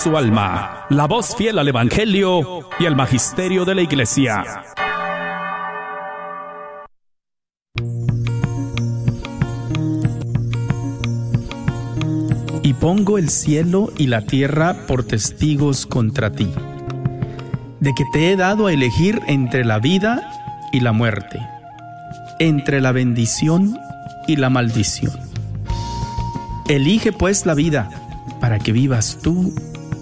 su alma, la voz fiel al Evangelio y al Magisterio de la Iglesia. Y pongo el cielo y la tierra por testigos contra ti, de que te he dado a elegir entre la vida y la muerte, entre la bendición y la maldición. Elige pues la vida para que vivas tú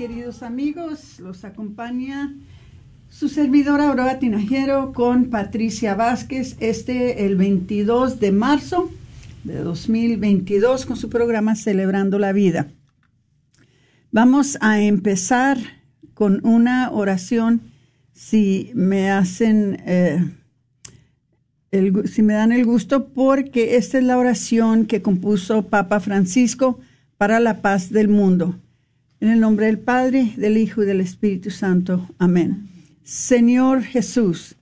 Queridos amigos. Los acompaña su servidora Aurora Tinajero con Patricia Vázquez, este el 22 de marzo de 2022 con su programa Celebrando la Vida. Vamos a empezar con una oración. Si me hacen, eh, el si me dan el gusto, porque esta es la oración que compuso Papa Francisco para la paz del mundo. En el nombre del Padre, del Hijo y del Espíritu Santo. Amén. Señor Jesús,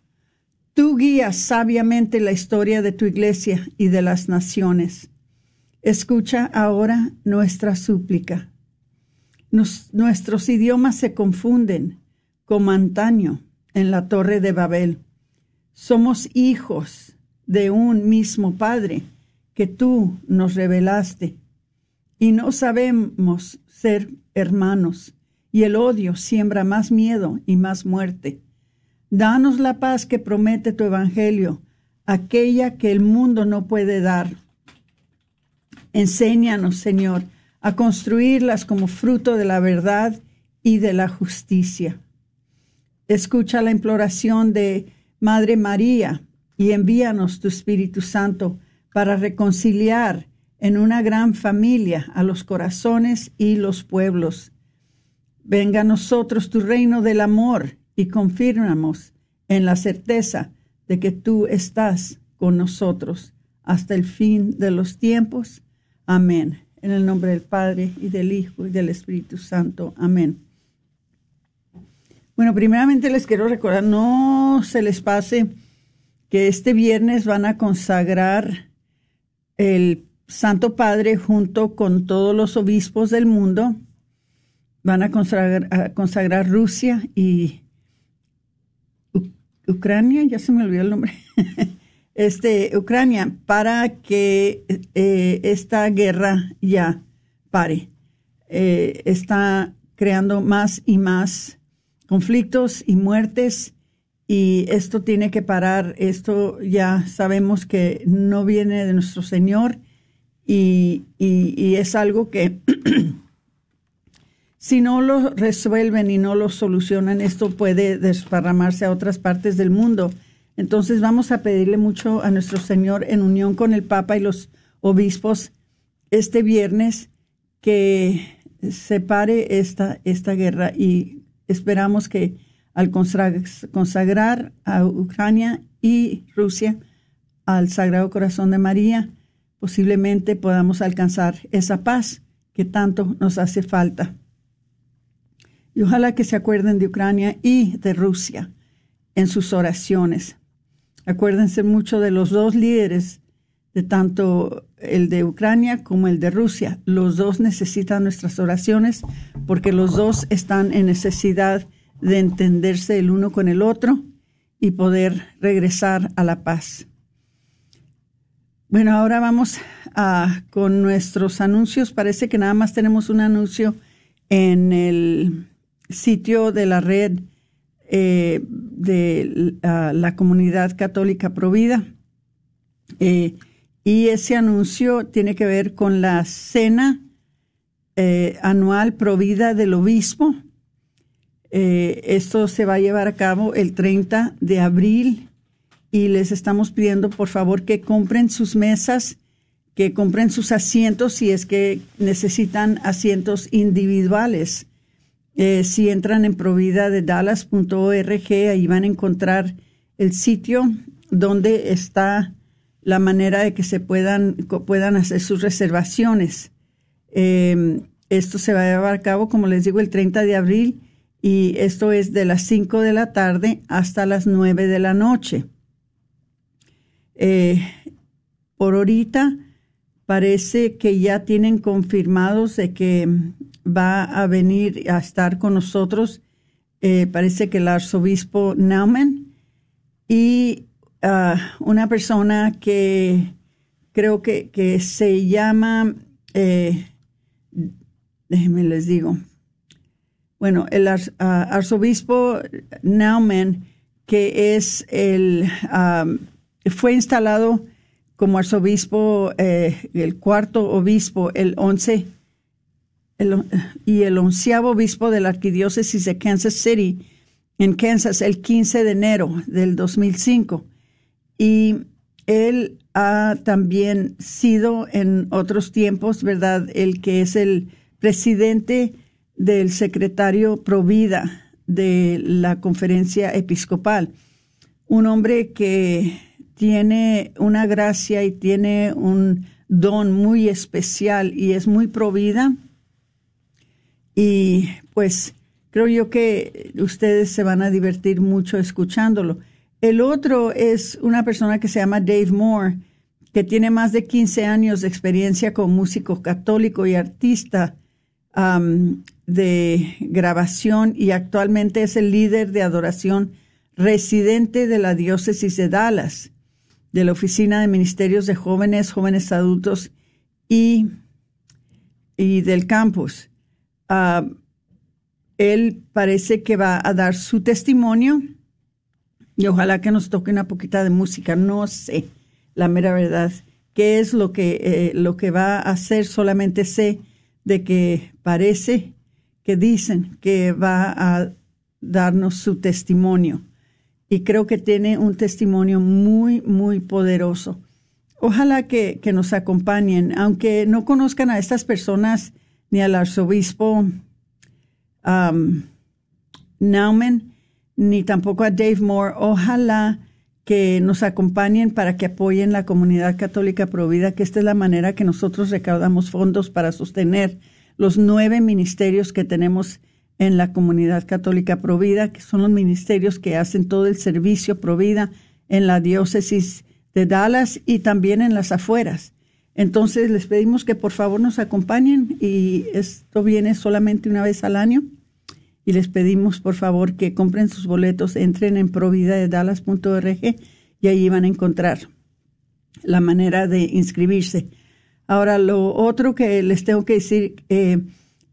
tú guías sabiamente la historia de tu iglesia y de las naciones. Escucha ahora nuestra súplica. Nuestros idiomas se confunden como antaño en la torre de Babel. Somos hijos de un mismo Padre que tú nos revelaste y no sabemos ser hermanos, y el odio siembra más miedo y más muerte. Danos la paz que promete tu Evangelio, aquella que el mundo no puede dar. Enséñanos, Señor, a construirlas como fruto de la verdad y de la justicia. Escucha la imploración de Madre María y envíanos tu Espíritu Santo para reconciliar en una gran familia a los corazones y los pueblos. Venga a nosotros tu reino del amor y confírmamos en la certeza de que tú estás con nosotros hasta el fin de los tiempos. Amén. En el nombre del Padre y del Hijo y del Espíritu Santo. Amén. Bueno, primeramente les quiero recordar, no se les pase que este viernes van a consagrar el Santo Padre junto con todos los obispos del mundo. Van a consagrar, consagrar Rusia y Ucrania, ya se me olvidó el nombre. este, Ucrania, para que eh, esta guerra ya pare. Eh, está creando más y más conflictos y muertes y esto tiene que parar. Esto ya sabemos que no viene de nuestro Señor y, y- es algo que si no lo resuelven y no lo solucionan, esto puede desparramarse a otras partes del mundo. Entonces vamos a pedirle mucho a nuestro Señor en unión con el Papa y los obispos este viernes que se pare esta, esta guerra y esperamos que al consag- consagrar a Ucrania y Rusia al Sagrado Corazón de María, posiblemente podamos alcanzar esa paz que tanto nos hace falta. Y ojalá que se acuerden de Ucrania y de Rusia en sus oraciones. Acuérdense mucho de los dos líderes, de tanto el de Ucrania como el de Rusia. Los dos necesitan nuestras oraciones porque los dos están en necesidad de entenderse el uno con el otro y poder regresar a la paz. Bueno, ahora vamos a, con nuestros anuncios. Parece que nada más tenemos un anuncio en el sitio de la red eh, de la comunidad católica Provida. Eh, y ese anuncio tiene que ver con la cena eh, anual Provida del Obispo. esto se va a llevar a cabo el 30 de abril y les estamos pidiendo por favor que compren sus mesas, que compren sus asientos si es que necesitan asientos individuales. Eh, si entran en provida de dallas.org, ahí van a encontrar el sitio donde está la manera de que se puedan, puedan hacer sus reservaciones. Em, esto se va a llevar a cabo, como les digo, el 30 de abril y esto es de las 5 de la tarde hasta las 9 de la noche. Eh, por ahorita parece que ya tienen confirmados de que va a venir a estar con nosotros, eh, parece que el arzobispo Nauman y ah, una persona que creo que, que se llama, eh, déjenme les digo, bueno, el ah, arzobispo Nauman, que es el, ah, fue instalado como arzobispo, eh, el cuarto obispo, el once y el onceavo obispo de la arquidiócesis de Kansas City, en Kansas, el 15 de enero del 2005. Y él ha también sido en otros tiempos, ¿verdad?, el que es el presidente del secretario Provida de la conferencia episcopal. Un hombre que tiene una gracia y tiene un don muy especial y es muy provida y pues creo yo que ustedes se van a divertir mucho escuchándolo. El otro es una persona que se llama Dave Moore, que tiene más de 15 años de experiencia como músico católico y artista de grabación y actualmente es el líder de adoración residente de la diócesis de Dallas, de la Oficina de Ministerios de Jóvenes, Jóvenes Adultos y, y del campus. Ah, él parece que va a dar su testimonio y ojalá que nos toque una poquita de música. No sé la mera verdad qué es lo que, eh, lo que va a hacer. Solamente sé de que parece que dicen que va a darnos su testimonio. Y creo que tiene un testimonio muy, muy poderoso. Ojalá que, que nos acompañen, aunque no conozcan a estas personas ni al arzobispo um, Nauman, ni tampoco a Dave Moore. Ojalá que nos acompañen para que apoyen la comunidad católica provida, que esta es la manera que nosotros recaudamos fondos para sostener los nueve ministerios que tenemos en la comunidad católica provida, que son los ministerios que hacen todo el servicio provida en la diócesis de Dallas y también en las afueras. Entonces les pedimos que por favor nos acompañen y esto viene solamente una vez al año. Y les pedimos por favor que compren sus boletos, entren en providadedallas.org y allí van a encontrar la manera de inscribirse. Ahora, lo otro que les tengo que decir, eh,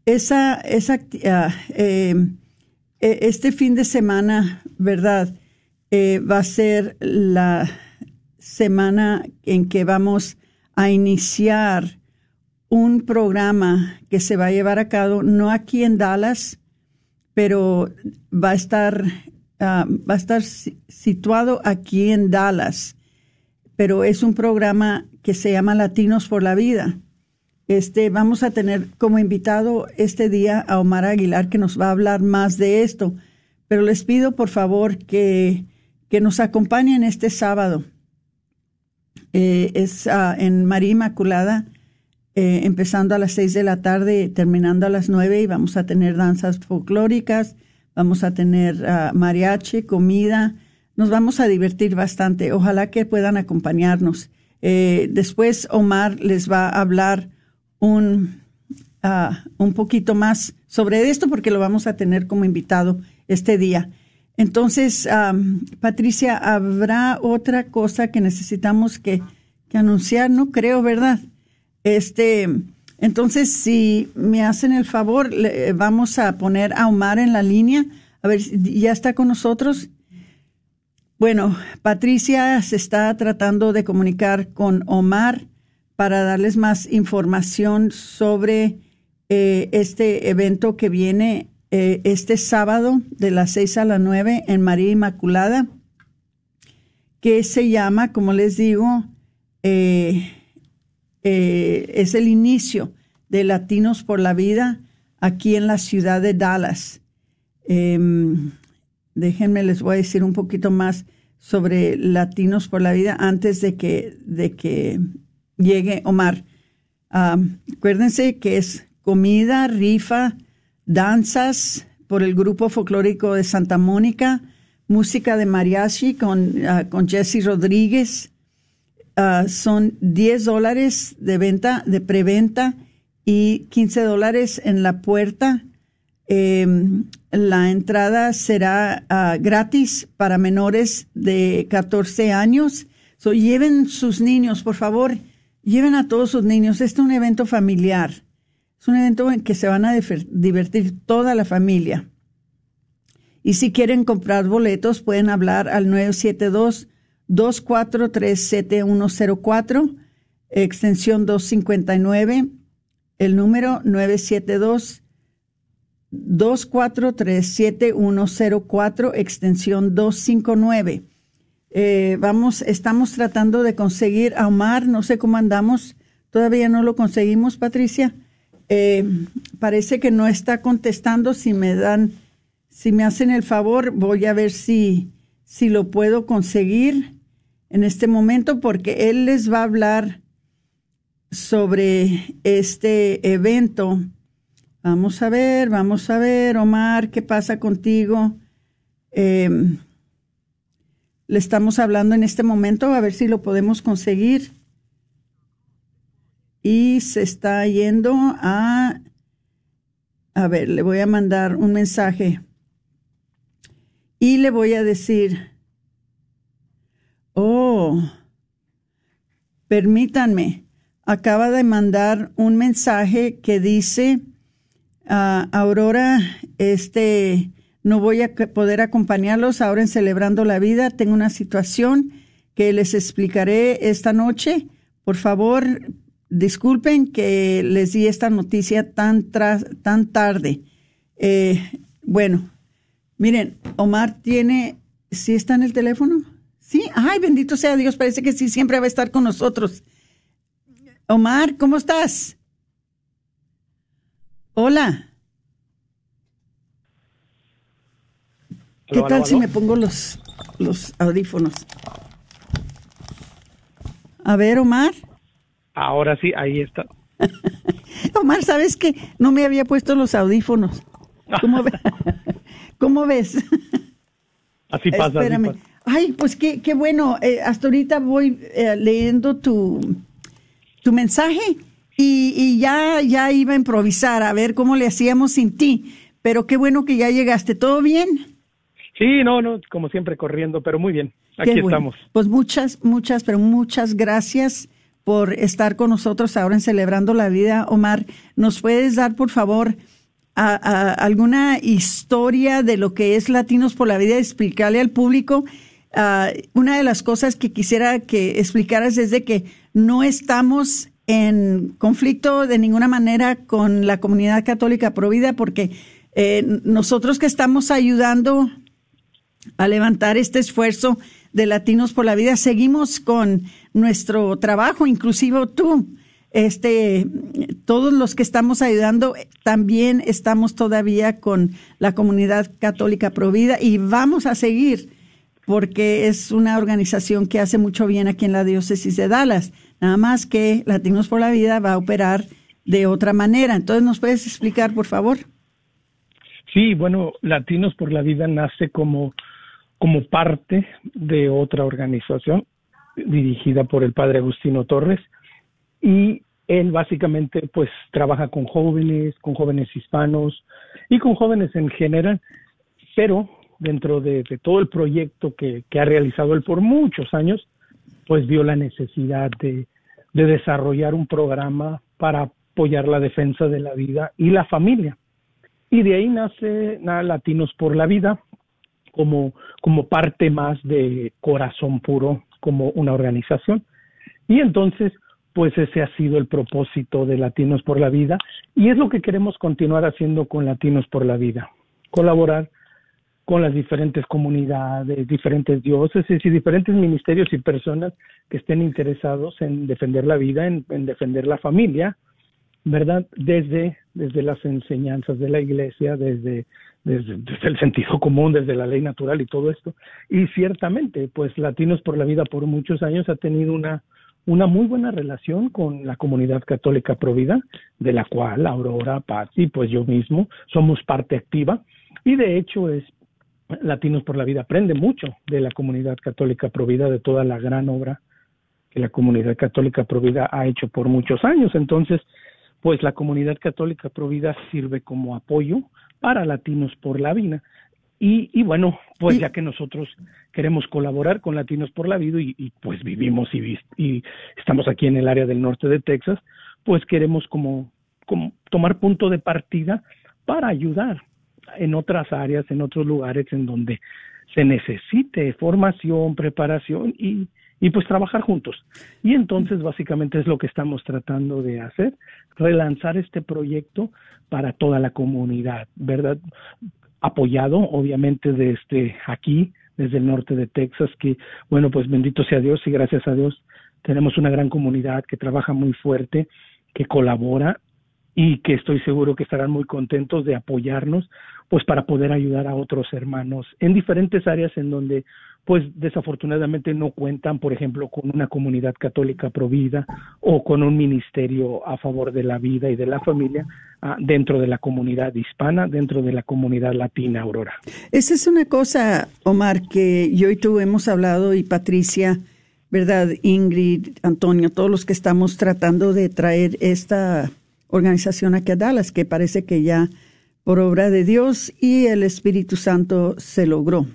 esa, esa, ah, eh, e, este fin de semana, ¿verdad? Eh, va a ser la semana en que vamos a iniciar un programa que se va a llevar a cabo, no aquí en Dallas, pero va a estar, ah, va a estar situado aquí en Dallas, pero es un programa que se llama Latinos por la Vida. Este, vamos a tener como invitado este día a Omar Aguilar, que nos va a hablar más de esto. Pero les pido, por favor, que, que nos acompañen este sábado Eh, es ah, en María Inmaculada, eh, empezando a las seis de la tarde, terminando a las nueve, y vamos a tener danzas folclóricas, vamos a tener ah, mariachi, comida, nos vamos a divertir bastante. Ojalá que puedan acompañarnos. Eh, después Omar les va a hablar un, ah, un poquito más sobre esto porque lo vamos a tener como invitado este día. Entonces, Patricia, ¿habrá otra cosa que necesitamos que, que, anunciar? No creo, ¿verdad? Este, entonces, si me hacen el favor, le, vamos a poner a Omar en la línea. A ver, ¿ya está con nosotros? Bueno, Patricia se está tratando de comunicar con Omar para darles más información sobre eh, este evento que viene eh, este sábado de las 6 a las 9 en María Inmaculada, que se llama, como les digo, eh, es el inicio de Latinos por la Vida aquí en la ciudad de Dallas. Em, déjenme, les voy a decir un poquito más sobre Latinos por la Vida antes de que, de que llegue Omar. Ah, acuérdense que es comida, rifa, danzas por el grupo folclórico de Santa Mónica, música de mariachi con, uh, con Jesse Rodríguez. Uh, son 10 dólares de venta, de preventa y 15 dólares en la puerta. Eh, la entrada será uh, gratis para menores de 14 años. So, lleven sus niños, por favor, lleven a todos sus niños. Este es un evento familiar. Es un evento en que se van a divertir toda la familia. Y si quieren comprar boletos, pueden hablar al 972-243-7104, extensión 259, el número 972-243-7104, extensión 259. Eh, vamos, estamos tratando de conseguir a Omar, no sé cómo andamos, todavía no lo conseguimos, Patricia. Eh, parece que no está contestando. Si me dan, si me hacen el favor, voy a ver si, si lo puedo conseguir en este momento, porque él les va a hablar sobre este evento. Vamos a ver, vamos a ver, Omar, ¿qué pasa contigo? Em, le estamos hablando en este momento, a ver si lo podemos conseguir. Y se está yendo a... A ver, le voy a mandar un mensaje. Y le voy a decir, oh, permítanme, acaba de mandar un mensaje que dice, uh, Aurora, este, no voy a poder acompañarlos ahora en Celebrando la Vida, tengo una situación que les explicaré esta noche. Por favor, Disculpen que les di esta noticia tan, tan tarde. Eh, bueno, miren, Omar tiene, ¿sí está en el teléfono? Sí, ay, bendito sea Dios, parece que sí, siempre va a estar con nosotros. Omar, ¿cómo estás? Hola. ¿Qué tal si me pongo los, los audífonos? A ver, Omar. Ahora sí, ahí está. Omar, ¿sabes que no me había puesto los audífonos? ¿Cómo, ¿Cómo ves? Así pasa, Espérame. Ay, pues qué, qué bueno. Eh, hasta ahorita voy eh, leyendo tu, tu mensaje y, y, ya, ya iba a improvisar a ver cómo le hacíamos sin ti. Pero qué bueno que ya llegaste. ¿Todo bien? Sí, no, no, como siempre corriendo, pero muy bien. Aquí estamos. Pues muchas, muchas, pero muchas gracias por estar con nosotros ahora en Celebrando la Vida. Omar, ¿nos puedes dar, por favor, alguna historia de lo que es Latinos por la Vida? Explicarle al público. Ah, una de las cosas que quisiera que explicaras es de que no estamos en conflicto de ninguna manera con la comunidad católica provida porque eh, nosotros que estamos ayudando a levantar este esfuerzo de Latinos por la Vida, seguimos con nuestro trabajo, inclusive tú. Este, todos los que estamos ayudando, también estamos todavía con la comunidad católica provida y vamos a seguir porque es una organización que hace mucho bien aquí en la diócesis de Dallas. Nada más que Latinos por la Vida va a operar de otra manera. Entonces, ¿nos puedes explicar, por favor? Sí, bueno, Latinos por la Vida nace como, como parte de otra organización dirigida por el padre Agustino Torres y él básicamente pues trabaja con jóvenes, con jóvenes hispanos y con jóvenes en general, pero dentro de, todo el proyecto que, ha realizado él por muchos años, pues vio la necesidad de, desarrollar un programa para apoyar la defensa de la vida y la familia. Y de ahí nace Latinos por la Vida como, como parte más de Corazón Puro, como una organización. Y entonces, pues ese ha sido el propósito de Latinos por la Vida y es lo que queremos continuar haciendo con Latinos por la Vida, colaborar con las diferentes comunidades, diferentes diócesis y diferentes ministerios y personas que estén interesados en defender la vida, en, defender la familia, ¿verdad? Desde, desde las enseñanzas de la iglesia, desde, desde, el sentido común, desde la ley natural y todo esto. Y ciertamente, pues Latinos por la Vida por muchos años ha tenido una, una muy buena relación con la comunidad católica provida, de la cual Aurora, Patti, pues yo mismo somos parte activa. Y de hecho es Latinos por la Vida aprende mucho de la comunidad católica provida, de toda la gran obra que la comunidad católica provida ha hecho por muchos años. Entonces, pues la comunidad católica provida sirve como apoyo para Latinos por la Vida. Y, y bueno, pues ya que nosotros queremos colaborar con Latinos por la Vida y, pues vivimos y, y, estamos aquí en el área del norte de Texas, pues queremos como, como tomar punto de partida para ayudar en otras áreas, en otros lugares en donde se necesite formación, preparación y, y pues trabajar juntos. Y entonces básicamente es lo que estamos tratando de hacer, relanzar este proyecto para toda la comunidad, ¿verdad? Apoyado obviamente desde aquí, desde el norte de Texas, que bueno, pues bendito sea Dios y gracias a Dios tenemos una gran comunidad que trabaja muy fuerte, que colabora y que estoy seguro que estarán muy contentos de apoyarnos pues para poder ayudar a otros hermanos en diferentes áreas en donde pues desafortunadamente no cuentan, por ejemplo, con una comunidad católica provida o con un ministerio a favor de la vida y de la familia ah, dentro de la comunidad hispana, dentro de la comunidad latina, Aurora. Esa es una cosa, Omar, que yo y tú hemos hablado y Patricia, ¿verdad? Ingrid, Antonio, todos los que estamos tratando de traer esta organización aquí a Dallas, que parece que ya por obra de Dios y el Espíritu Santo se logró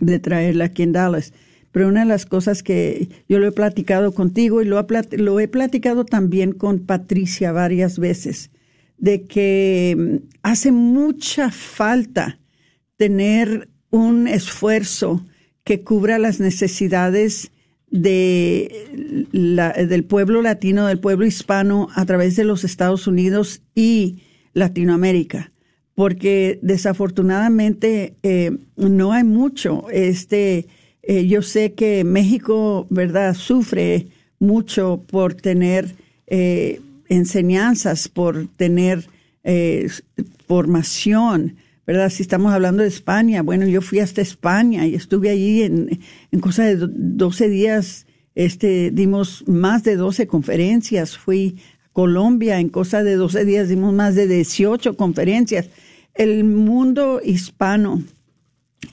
de traerla aquí en Dallas. Pero una de las cosas que yo lo he platicado contigo y lo, lo he platicado también con Patricia varias veces, de que mm, hace mucha falta tener un esfuerzo que cubra las necesidades de la, del pueblo latino, del pueblo hispano a través de los Estados Unidos y Latinoamérica, porque desafortunadamente eh, no hay mucho. Este, eh, yo sé que México, verdad, sufre mucho por tener eh, enseñanzas, por tener formación, ¿verdad? Si estamos hablando de España, bueno, yo fui hasta España y estuve allí en, en cosa de 12 días, este, dimos más de 12 conferencias, fui a Colombia, en cosa de 12 días dimos más de 18 conferencias. El mundo hispano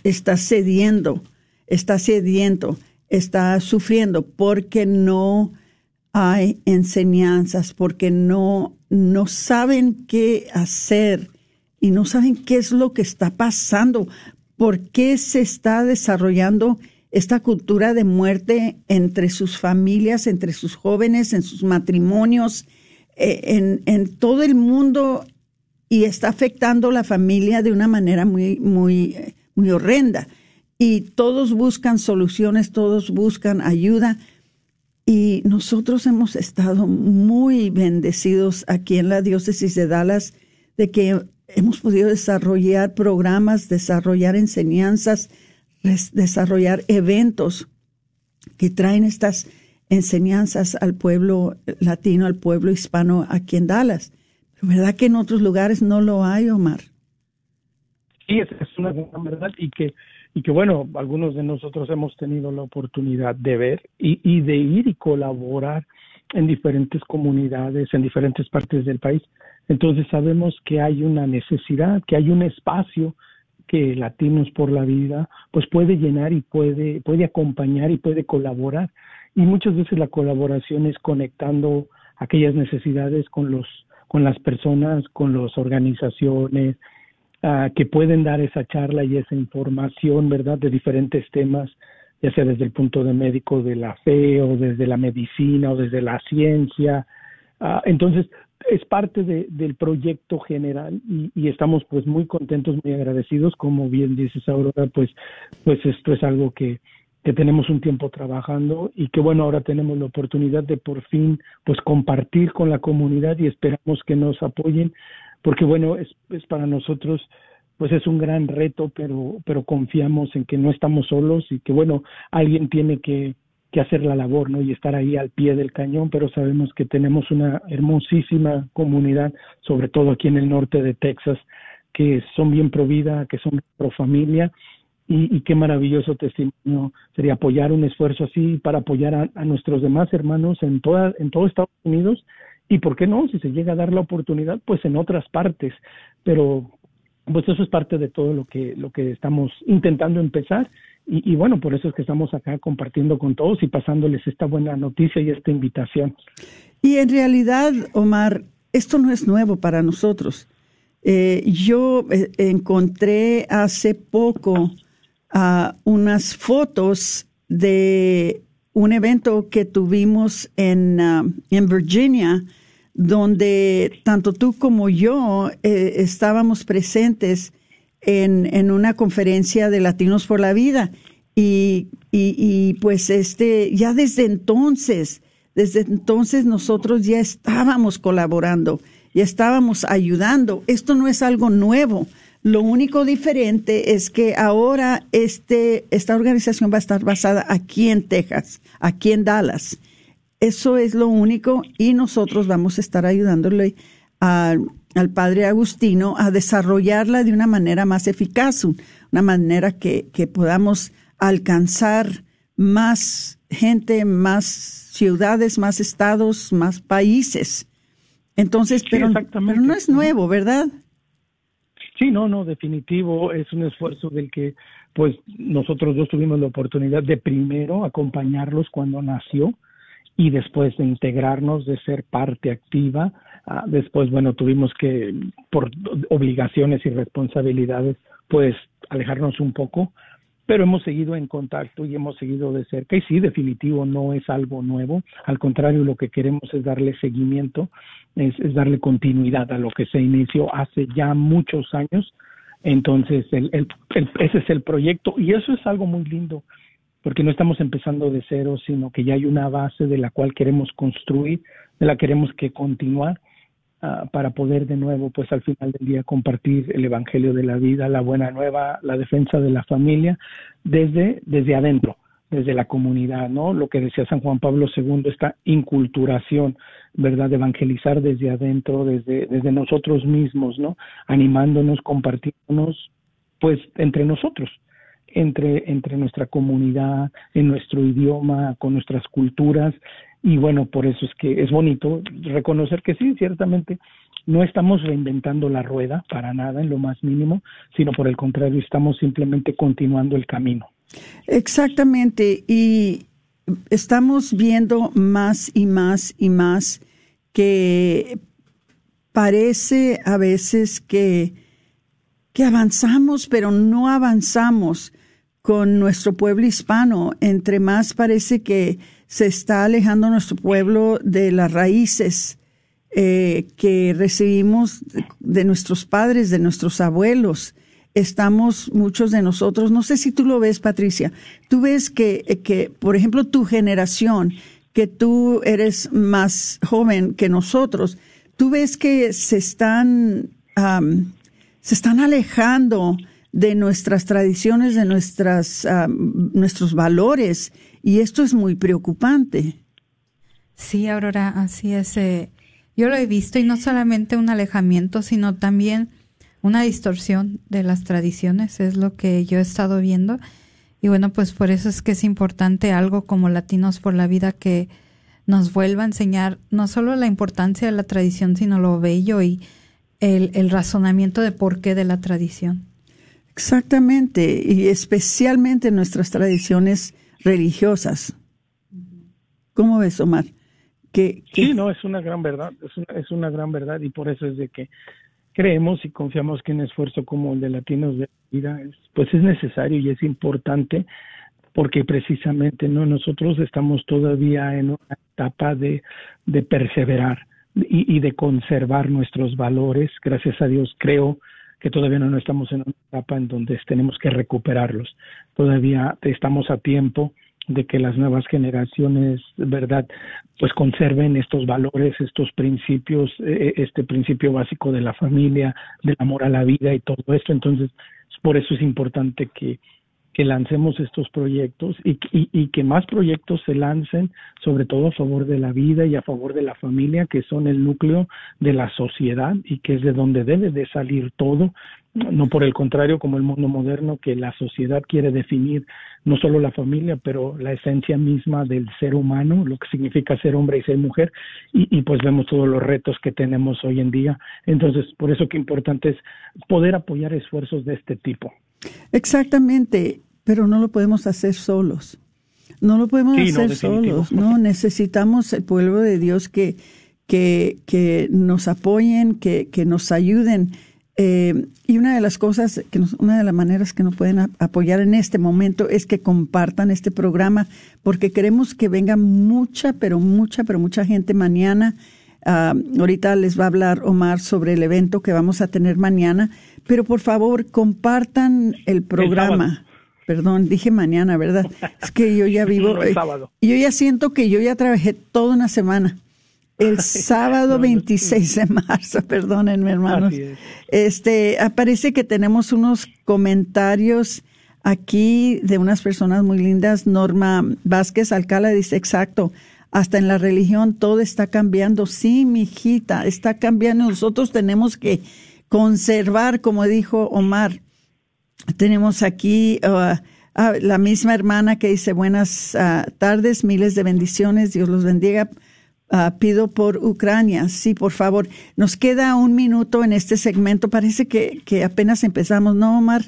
está cediendo, está cediendo, está sufriendo porque no hay enseñanzas, porque no, no saben qué hacer y no saben qué es lo que está pasando, por qué se está desarrollando esta cultura de muerte entre sus familias, entre sus jóvenes, en sus matrimonios, eh, en, todo el mundo y está afectando la familia de una manera muy, muy, muy horrenda. Y todos buscan soluciones, todos buscan ayuda. Y nosotros hemos estado muy bendecidos aquí en la diócesis de Dallas de que hemos podido desarrollar programas, desarrollar enseñanzas, desarrollar eventos que traen estas enseñanzas al pueblo latino, al pueblo hispano aquí en Dallas. ¿Verdad que en otros lugares no lo hay, Omar? Sí, es, una gran verdad y que y que bueno, algunos de nosotros hemos tenido la oportunidad de ver y, y de ir y colaborar en diferentes comunidades, en diferentes partes del país. Entonces sabemos que hay una necesidad, que hay un espacio que Latinos por la Vida pues puede llenar y puede, puede acompañar y puede colaborar. Y muchas veces la colaboración es conectando aquellas necesidades con los con las personas, con las organizaciones uh, que pueden dar esa charla y esa información, ¿verdad?, de diferentes temas, ya sea desde el punto de médico de la fe o desde la medicina o desde la ciencia. Uh, entonces, es parte de, del proyecto general y, y, estamos pues muy contentos, muy agradecidos, como bien dices Aurora, pues, pues esto es algo que, que tenemos un tiempo trabajando y que bueno, ahora tenemos la oportunidad de por fin pues compartir con la comunidad y esperamos que nos apoyen porque bueno, es, es para nosotros pues es un gran reto, pero pero confiamos en que no estamos solos y que bueno, alguien tiene que que hacer la labor, ¿no? Y estar ahí al pie del cañón, pero sabemos que tenemos una hermosísima comunidad, sobre todo aquí en el norte de Texas, que son bien pro vida, que son pro familia y, qué maravilloso testimonio sería apoyar un esfuerzo así para apoyar a, nuestros demás hermanos en toda en todo Estados Unidos. Y por qué no si se llega a dar la oportunidad pues en otras partes. Pero pues eso es parte de todo lo que lo que estamos intentando empezar. Y, y bueno por eso es que estamos acá compartiendo con todos y pasándoles esta buena noticia y esta invitación. Y en realidad Omar esto no es nuevo para nosotros. Eh, yo eh, encontré hace poco unas fotos de un evento que tuvimos en, uh, en Virginia, donde tanto tú como yo eh, estábamos presentes en, en, una conferencia de Latinos por la Vida. Y, y, y, pues este, ya desde entonces, desde entonces nosotros ya estábamos colaborando, ya estábamos ayudando. Esto no es algo nuevo. Lo único diferente es que ahora este, esta organización va a estar basada aquí en Texas, aquí en Dallas. Eso es lo único y nosotros vamos a estar ayudándole al, al padre Agustino a desarrollarla de una manera más eficaz, una manera que, que podamos alcanzar más gente, más ciudades, más estados, más países. Entonces, pero, pero no es nuevo, ¿verdad? Sí, no, no, definitivo, es un esfuerzo del que pues nosotros dos tuvimos la oportunidad de primero acompañarlos cuando nació y después de integrarnos, de ser parte activa. Uh, después, bueno, tuvimos que, por obligaciones y responsabilidades, pues alejarnos un poco, pero hemos seguido en contacto y hemos seguido de cerca. Y sí, definitivo, no es algo nuevo. Al contrario, lo que queremos es darle seguimiento es, darle continuidad a lo que se inició hace ya muchos años. Entonces, el, ese es el proyecto y eso es algo muy lindo, porque no estamos empezando de cero, sino que ya hay una base de la cual queremos construir, de la queremos que continuar uh, para poder de nuevo, pues al final del día, compartir el Evangelio de la vida, la buena nueva, la defensa de la familia desde, desde adentro desde la comunidad, ¿no? Lo que decía San Juan Pablo II, esta inculturación, ¿verdad? De evangelizar desde adentro, desde, desde nosotros mismos, ¿no? Animándonos, compartiéndonos, pues, entre nosotros, entre, entre nuestra comunidad, en nuestro idioma, con nuestras culturas, y bueno, por eso es que es bonito reconocer que sí, ciertamente, no estamos reinventando la rueda para nada, en lo más mínimo, sino por el contrario, estamos simplemente continuando el camino. Exactamente, y estamos viendo más y más y más que parece a veces que, que avanzamos, pero no avanzamos con nuestro pueblo hispano. Entre más parece que se está alejando nuestro pueblo de las raíces eh, que recibimos de, nuestros padres, de nuestros abuelos. Estamos muchos de nosotros, no sé si tú lo ves, Patricia, tú ves que, eh, que por ejemplo, tu generación, que tú eres más joven que nosotros, tú ves que se están, se están alejando de nuestras tradiciones, de nuestras, nuestros valores, y esto es muy preocupante. Sí, Aurora, así es. Eh, yo lo he visto y no solamente un alejamiento, sino también una distorsión de las tradiciones, es lo que yo he estado viendo. Y bueno, pues por eso es que es importante algo como Latinos por la Vida que nos vuelva a enseñar no solo la importancia de la tradición, sino lo bello y el, el razonamiento de por qué de la tradición. Exactamente, y especialmente nuestras tradiciones religiosas. ¿Cómo ves, Omar? Que, Sí, no, es una gran verdad, es una, es una gran verdad y por eso es de que creemos y confiamos que un esfuerzo como el de Latinos de Vida pues es necesario y es importante porque precisamente no nosotros estamos todavía en una etapa de, de perseverar y, y, de conservar nuestros valores. Gracias a Dios creo que todavía no estamos en una etapa en donde tenemos que recuperarlos. Todavía estamos a tiempo de que las nuevas generaciones, ¿verdad?, pues conserven estos valores, estos principios, eh, este principio básico de la familia, del amor a la vida y todo esto. Entonces, por eso es importante que, que lancemos estos proyectos y, y, que más proyectos se lancen, sobre todo a favor de la vida y a favor de la familia, que son el núcleo de la sociedad y que es de donde debe de salir todo, no por el contrario como el mundo moderno, que la sociedad quiere definir no solo la familia, pero la esencia misma del ser humano, lo que significa ser hombre y ser mujer, y, y pues vemos todos los retos que tenemos hoy en día. Entonces, por eso que importante es poder apoyar esfuerzos de este tipo. Exactamente, pero no lo podemos hacer solos. No lo podemos hacer solos, no, necesitamos el pueblo de Dios que, que, que nos apoyen, que, que nos ayuden. Eh, y una de las cosas, que una de las maneras que nos pueden apoyar en este momento es que compartan este programa, porque queremos que venga mucha, pero mucha, pero mucha gente mañana. Ah, ahorita les va a hablar Omar sobre el evento que vamos a tener mañana pero por favor, compartan el programa. Perdón, dije mañana, ¿verdad? Es que yo ya vivo. Eh, yo ya siento que yo ya trabajé toda una semana. El sábado 26 de marzo, perdónenme, hermanos. Este, aparece que tenemos unos comentarios aquí de unas personas muy lindas. Norma Vázquez Alcala dice, exacto, hasta en la religión todo está cambiando. Sí, mi hijita, está cambiando. Nosotros tenemos que conservar, como dijo Omar. Tenemos aquí uh, la misma hermana que dice buenas uh, tardes, miles de bendiciones, Dios los bendiga. Uh, pido por Ucrania, sí, por favor. Nos queda un minuto en este segmento. Parece que, que apenas empezamos, ¿no, Omar?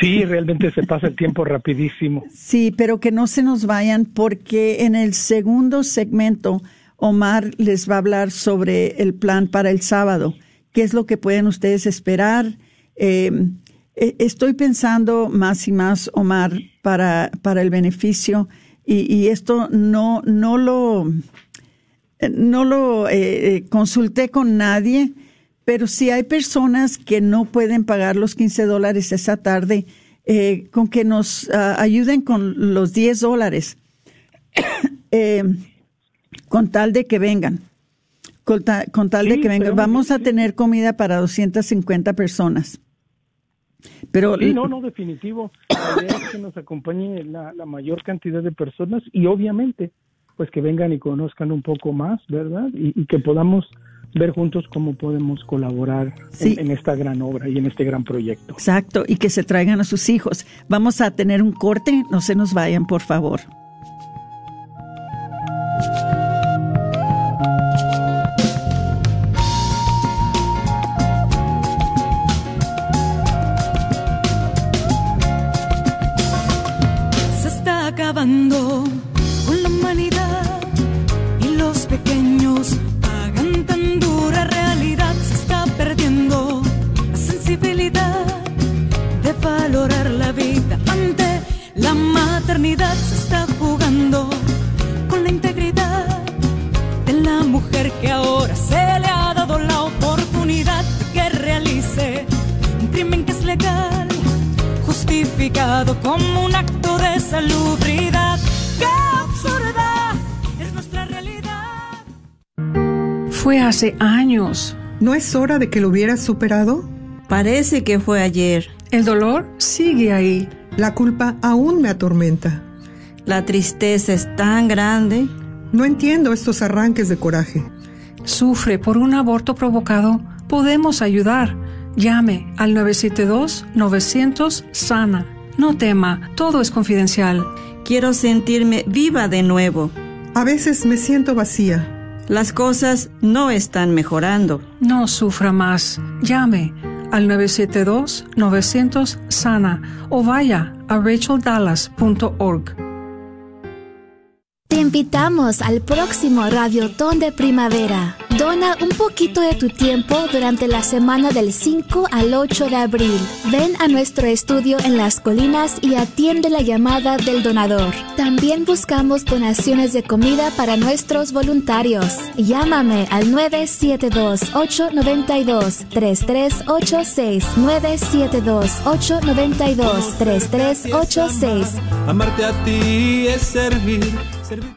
Sí, realmente se pasa el tiempo rapidísimo. Sí, pero que no se nos vayan porque en el segundo segmento Omar les va a hablar sobre el plan para el sábado qué es lo que pueden ustedes esperar. Eh, eh, estoy pensando más y más, Omar, para, para el beneficio y, esto no, no lo, no lo eh, consulté con nadie, pero si hay personas que no pueden pagar los 15 dólares esa tarde, con que nos ah, ayuden con los 10 dólares, con tal de que vengan con, tal de que venga. Vamos a tener comida para 250 personas. Pero, sí, no, no, definitivo. La idea es que nos acompañe la, mayor cantidad de personas y obviamente, pues que vengan y conozcan un poco más, ¿verdad? Y, que podamos ver juntos cómo podemos colaborar en, en, esta gran obra y en este gran proyecto. Exacto, y que se traigan a sus hijos. Vamos a tener un corte, no se nos vayan, por favor. Hace años. ¿No es hora de que lo hubieras superado? Parece que fue ayer. El dolor sigue ahí. La culpa aún me atormenta. La tristeza es tan grande. No entiendo estos arranques de coraje. Sufre por un aborto provocado. Podemos ayudar. Llame al 972-900-SANA. No tema, todo es confidencial. Quiero sentirme viva de nuevo. A veces me siento vacía. Las cosas no están mejorando. No sufra más. Llame al 972-900-SANA o vaya a racheldallas.org. Te invitamos al próximo Radiotón de Primavera. Dona un poquito de tu tiempo durante la semana del 5 al 8 de abril. Ven a nuestro estudio en las colinas y atiende la llamada del donador. También buscamos donaciones de comida para nuestros voluntarios. Llámame al 972-892-3386. 972-892-3386. Amarte a ti es servir. servir.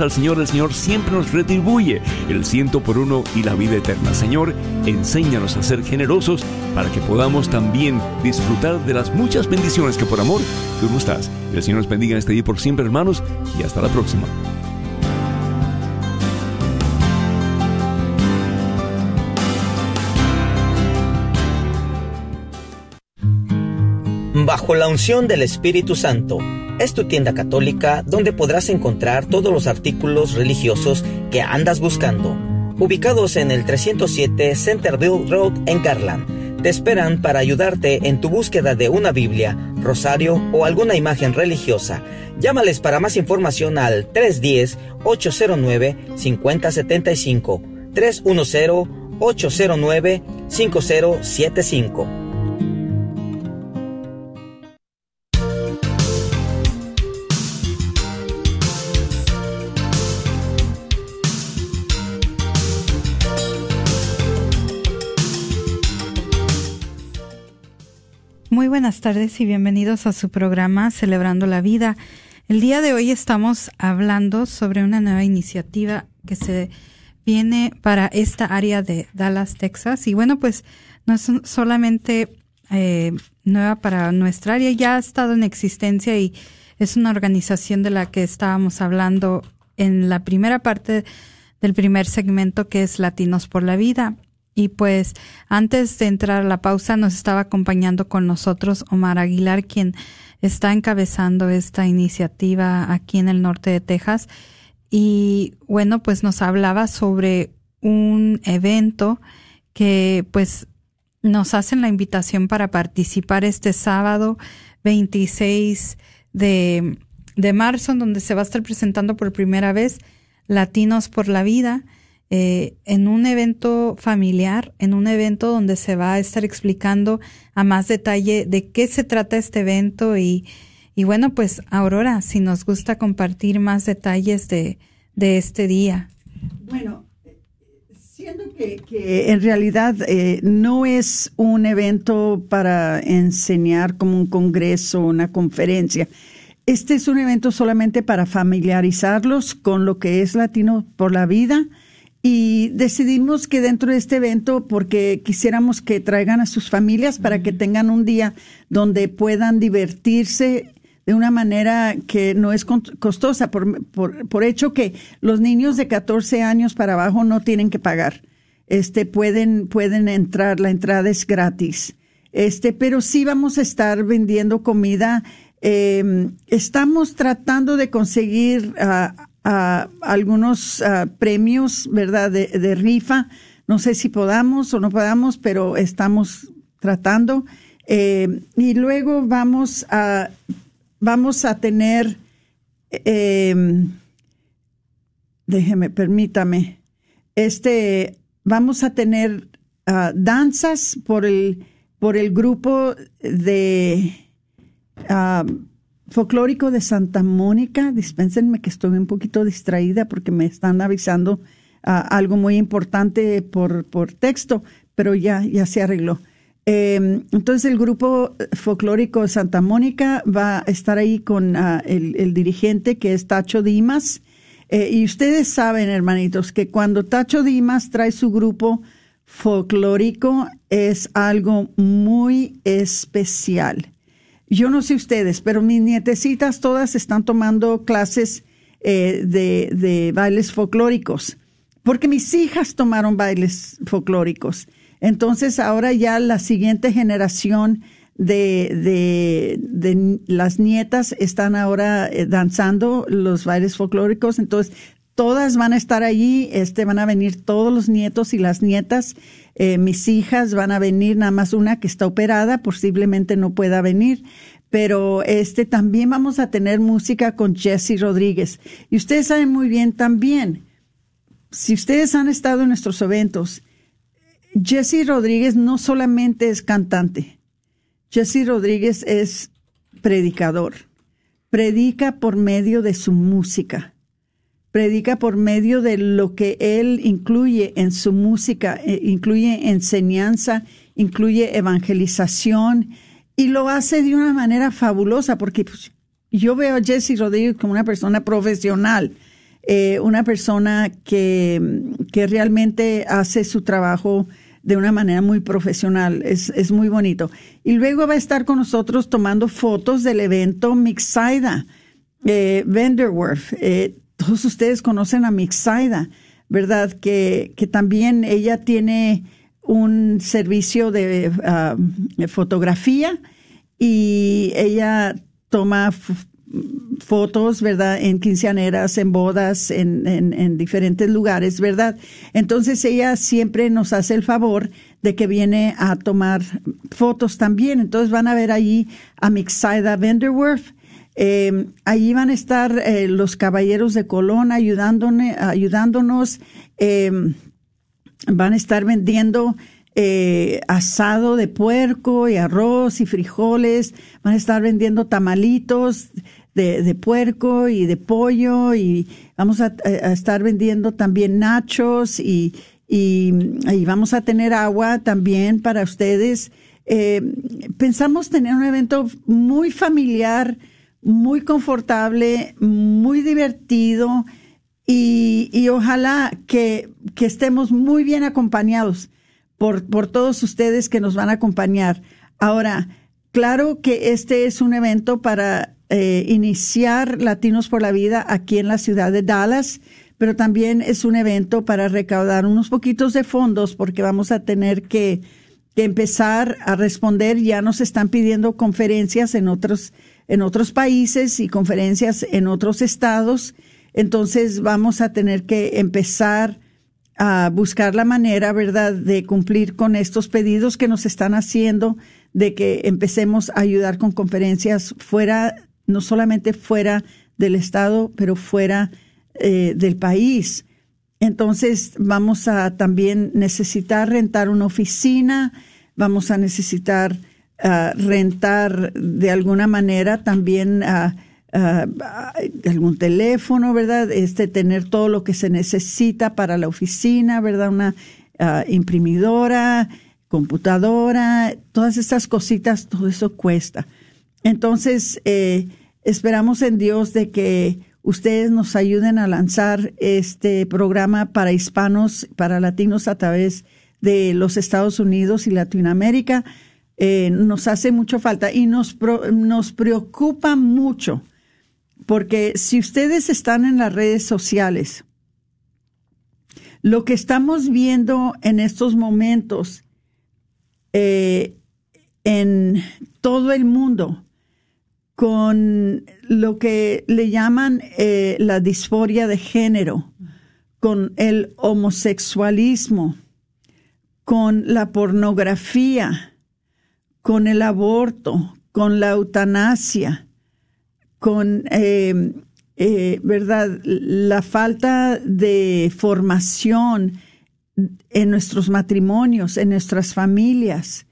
al Señor, el Señor siempre nos retribuye el ciento por uno y la vida eterna. Señor, enséñanos a ser generosos para que podamos también disfrutar de las muchas bendiciones que por amor tú nos das. El Señor nos bendiga en este día por siempre, hermanos, y hasta la próxima. Bajo la unción del Espíritu Santo es tu tienda católica donde podrás encontrar todos los artículos religiosos que andas buscando. Ubicados en el 307 Centerville Road en Garland, te esperan para ayudarte en tu búsqueda de una Biblia, rosario o alguna imagen religiosa. Llámales para más información al 310-809-5075, 310-809-5075. Buenas tardes y bienvenidos a su programa Celebrando la Vida. El día de hoy estamos hablando sobre una nueva iniciativa que se viene para esta área de Dallas, Texas. Y bueno, pues no es solamente eh, nueva para nuestra área, ya ha estado en existencia y es una organización de la que estábamos hablando en la primera parte del primer segmento que es Latinos por la Vida. Y pues antes de entrar a la pausa nos estaba acompañando con nosotros Omar Aguilar, quien está encabezando esta iniciativa aquí en el norte de Texas. Y bueno, pues nos hablaba sobre un evento que pues nos hacen la invitación para participar este sábado 26 de, de marzo, en donde se va a estar presentando por primera vez Latinos por la Vida eh, en un evento familiar, en un evento donde se va a estar explicando a más detalle de qué se trata este evento y, y bueno, pues Aurora, si nos gusta compartir más detalles de, de este día. Bueno, siendo que, que en realidad eh, no es un evento para enseñar como un congreso, una conferencia, este es un evento solamente para familiarizarlos con lo que es Latino por la Vida, y decidimos que dentro de este evento, porque quisiéramos que traigan a sus familias para que tengan un día donde puedan divertirse de una manera que no es costosa, por, por, por hecho que los niños de 14 años para abajo no tienen que pagar. Este, pueden, pueden entrar, la entrada es gratis. Este, pero sí vamos a estar vendiendo comida. Eh, estamos tratando de conseguir uh, a algunos premios, ¿verdad?, de, rifa. No sé si podamos o no podamos, pero estamos tratando. Eh, y luego vamos a, vamos a tener, eh, déjeme, permítame, este, vamos a tener ah, danzas por el, por el grupo de, ah, folclórico de Santa Mónica. Dispénsenme que estoy un poquito distraída porque me están avisando ah, algo muy importante por, por texto, pero ya, ya se arregló. Em, entonces el grupo folclórico Santa Mónica va a estar ahí con ah, el, dirigente que es Tacho Dimas. Eh, y ustedes saben, hermanitos, que cuando Tacho Dimas trae su grupo folclórico es algo muy especial. Yo no sé ustedes, pero mis nietecitas todas están tomando clases eh, de, de bailes folclóricos, porque mis hijas tomaron bailes folclóricos. Entonces ahora ya la siguiente generación de, de, de las nietas están ahora eh, danzando los bailes folclóricos. Entonces todas van a estar allí, este, van a venir todos los nietos y las nietas. Eh, mis hijas van a venir, nada más una que está operada, posiblemente no pueda venir. Pero este también vamos a tener música con Jesse Rodríguez. Y ustedes saben muy bien también, si ustedes han estado en nuestros eventos, Jesse Rodríguez no solamente es cantante, Jesse Rodríguez es predicador. Predica por medio de su música. Predica por medio de lo que él incluye en su música, eh, incluye enseñanza, incluye evangelización y lo hace de una manera fabulosa porque pues, yo veo a Jesse Rodríguez como una persona profesional, eh, una persona que, que realmente hace su trabajo de una manera muy profesional. Es, es muy bonito. Y luego va a estar con nosotros tomando fotos del evento Mixaida, eh, Vanderwerf. Eh, todos ustedes conocen a Mixaida, ¿verdad? Que, que también ella tiene un servicio de ah, fotografía y ella toma fotos, ¿verdad? En quinceaneras, en bodas, en, en, diferentes lugares, ¿verdad? Entonces ella siempre nos hace el favor de que viene a tomar fotos también. Entonces van a ver allí a Mixaida Vanderwerf. Eh, allí van a estar eh, los caballeros de Colón ayudándonos. em, van a estar vendiendo eh, asado de puerco y arroz y frijoles. Van a estar vendiendo tamalitos de, puerco y de pollo y vamos a, estar vendiendo también nachos y, y, vamos a tener agua también para ustedes. Eh, pensamos tener un evento muy familiar, muy confortable, muy divertido y, y ojalá que, que, estemos muy bien acompañados por, por todos ustedes que nos van a acompañar. Ahora, claro que este es un evento para eh, iniciar Latinos por la Vida aquí en la ciudad de Dallas, pero también es un evento para recaudar unos poquitos de fondos porque vamos a tener que, empezar a responder. Ya nos están pidiendo conferencias en otros, en otros países y conferencias en otros estados. Entonces vamos a tener que empezar a buscar la manera, ¿verdad?, de cumplir con estos pedidos que nos están haciendo de que empecemos a ayudar con conferencias fuera no solamente fuera del Estado, pero fuera eh, del país. Entonces vamos a también necesitar rentar una oficina, vamos a necesitar rentar de alguna manera también algún teléfono, ¿verdad? Este, tener todo lo que se necesita para la oficina, ¿verdad? Una imprimidora, computadora, todas estas cositas, todo eso cuesta. Entonces, eh, esperamos en Dios de que ustedes nos ayuden a lanzar este programa para hispanos, para latinos a través de los Estados Unidos y Latinoamérica. Eh, nos hace mucho falta y nos, nos preocupa mucho porque si ustedes están en las redes sociales, lo que estamos viendo en estos momentos eh, en todo el mundo con lo que le llaman eh, la disforia de género, con el homosexualismo, con la pornografía, con el aborto, con la eutanasia, con, eh, eh, ¿verdad?, la falta de formación en nuestros matrimonios, en nuestras familias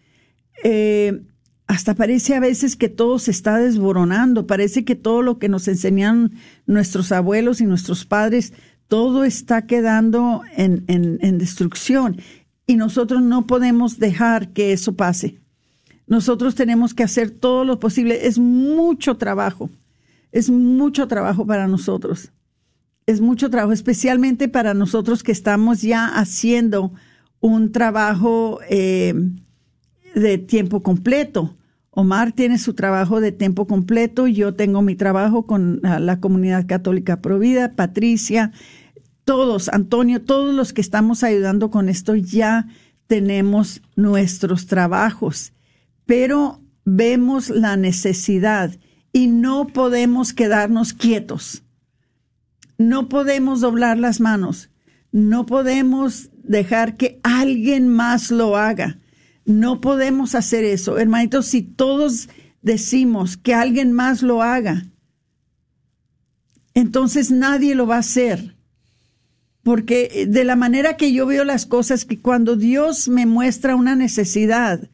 hasta parece a veces que todo se está desboronando, parece que todo lo que nos enseñaron nuestros abuelos y nuestros padres, todo está quedando en, en destrucción y nosotros no podemos dejar que eso pase. Nosotros tenemos que hacer todo lo posible. Es mucho trabajo, es mucho trabajo para nosotros. Es mucho trabajo, especialmente para nosotros que estamos ya haciendo un trabajo eh, de tiempo completo. Omar tiene su trabajo de tiempo completo, yo tengo mi trabajo con la, comunidad católica Provida, Patricia, todos, Antonio, todos los que estamos ayudando con esto ya tenemos nuestros trabajos, pero vemos la necesidad y no podemos quedarnos quietos. No podemos doblar las manos. No podemos dejar que alguien más lo haga. No podemos hacer eso. Hermanitos, si todos decimos que alguien más lo haga, entonces nadie lo va a hacer. Porque de la manera que yo veo las cosas, que cuando Dios me muestra una necesidad,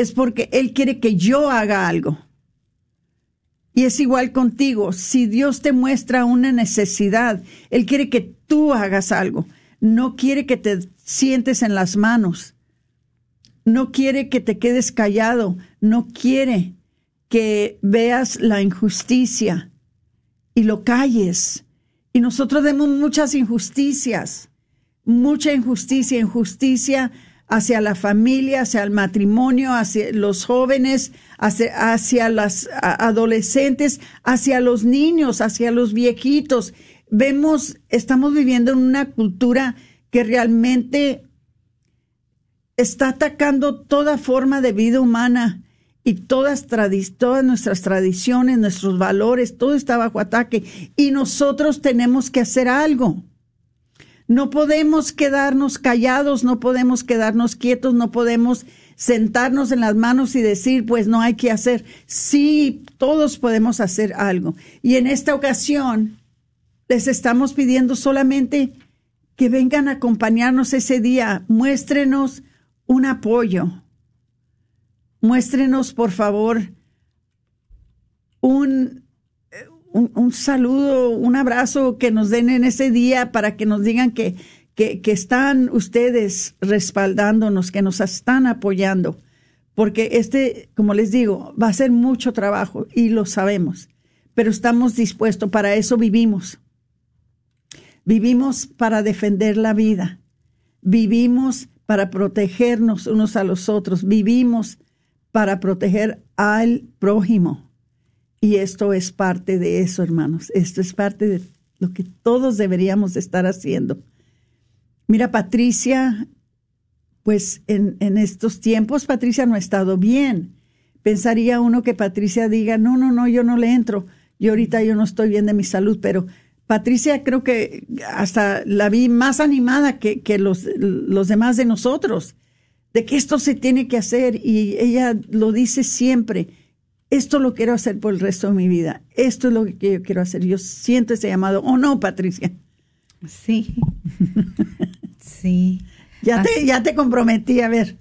es porque Él quiere que yo haga algo. Y es igual contigo. Si Dios te muestra una necesidad, Él quiere que tú hagas algo. No quiere que te sientes en las manos. No quiere que te quedes callado. No quiere que veas la injusticia y lo calles. Y nosotros vemos muchas injusticias, mucha injusticia, injusticia hacia la familia, hacia el matrimonio, hacia los jóvenes, hacia, hacia las adolescentes, hacia los niños, hacia los viejitos. Vemos, estamos viviendo en una cultura que realmente está atacando toda forma de vida humana y todas, todas nuestras tradiciones, nuestros valores, todo está bajo ataque y nosotros tenemos que hacer algo. No podemos quedarnos callados, no podemos quedarnos quietos, no podemos sentarnos en las manos y decir, pues no hay que hacer. Sí, todos podemos hacer algo. Y en esta ocasión les estamos pidiendo solamente que vengan a acompañarnos ese día. Muéstrenos un apoyo. Muéstrenos, por favor, un un, saludo, un abrazo que nos den en ese día para que nos digan que, que, que están ustedes respaldándonos, que nos están apoyando. Porque este, como les digo, va a ser mucho trabajo y lo sabemos, pero estamos dispuestos, para eso vivimos. Vivimos para defender la vida, vivimos para protegernos unos a los otros, vivimos para proteger al prójimo y esto es parte de eso, hermanos. Esto es parte de lo que todos deberíamos estar haciendo. Mira, Patricia, pues en, en estos tiempos Patricia no ha estado bien. Pensaría uno que Patricia diga, no, no, no, yo no le entro. Yo ahorita yo no estoy bien de mi salud, pero Patricia creo que hasta la vi más animada que, que los, los demás de nosotros, de que esto se tiene que hacer y ella lo dice siempre esto lo quiero hacer por el resto de mi vida, esto es lo que yo quiero hacer. Yo siento ese llamado, ¿o no, Patricia? Sí, sí. Ya te, ya te comprometí, a ver.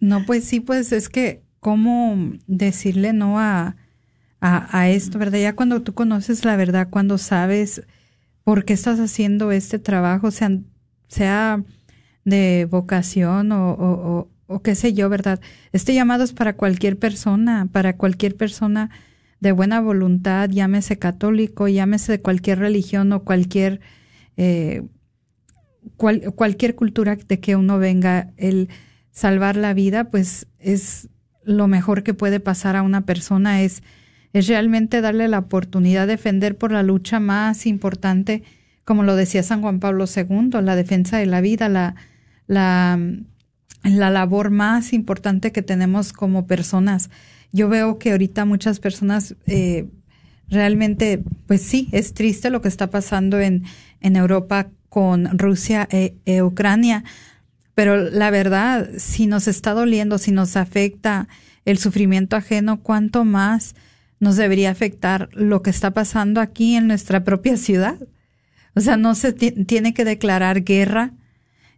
No, pues sí, pues es que, ¿cómo decirle no a, a, esto, verdad? Ya cuando tú conoces la verdad, cuando sabes por qué estás haciendo este trabajo, sea, sea de vocación o, o qué sé yo, ¿verdad? Este llamado es para cualquier persona, para cualquier persona de buena voluntad, llámese católico, llámese de cualquier religión o cualquier, eh, cualquier cultura de que uno venga, el salvar la vida, pues es lo mejor que puede pasar a una persona, es, es realmente darle la oportunidad de defender por la lucha más importante, como lo decía San Juan Pablo II, la defensa de la vida, la, la la labor más importante que tenemos como personas. Yo veo que ahorita muchas personas eh, realmente, pues sí, es triste lo que está pasando en, en Europa con Rusia e, e, Ucrania, pero la verdad, si nos está doliendo, si nos afecta el sufrimiento ajeno, ¿cuánto más nos debería afectar lo que está pasando aquí en nuestra propia ciudad? O sea, no se tiene que declarar guerra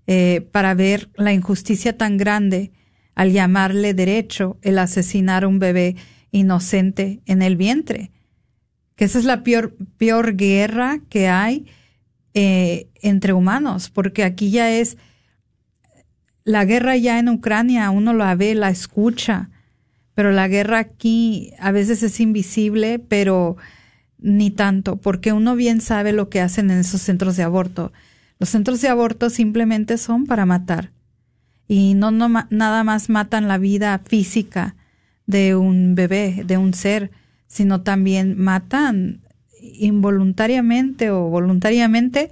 eh, para ver la injusticia tan grande al llamarle derecho el asesinar a un bebé inocente en el vientre. Que esa es la peor, peor guerra que hay eh, entre humanos, porque aquí ya es la guerra ya en Ucrania, uno la ve, la escucha, pero la guerra aquí a veces es invisible, pero ni tanto, porque uno bien sabe lo que hacen en esos centros de aborto. Los centros de aborto simplemente son para matar. Y no, no nada más matan la vida física de un bebé, de un ser, sino también matan involuntariamente o voluntariamente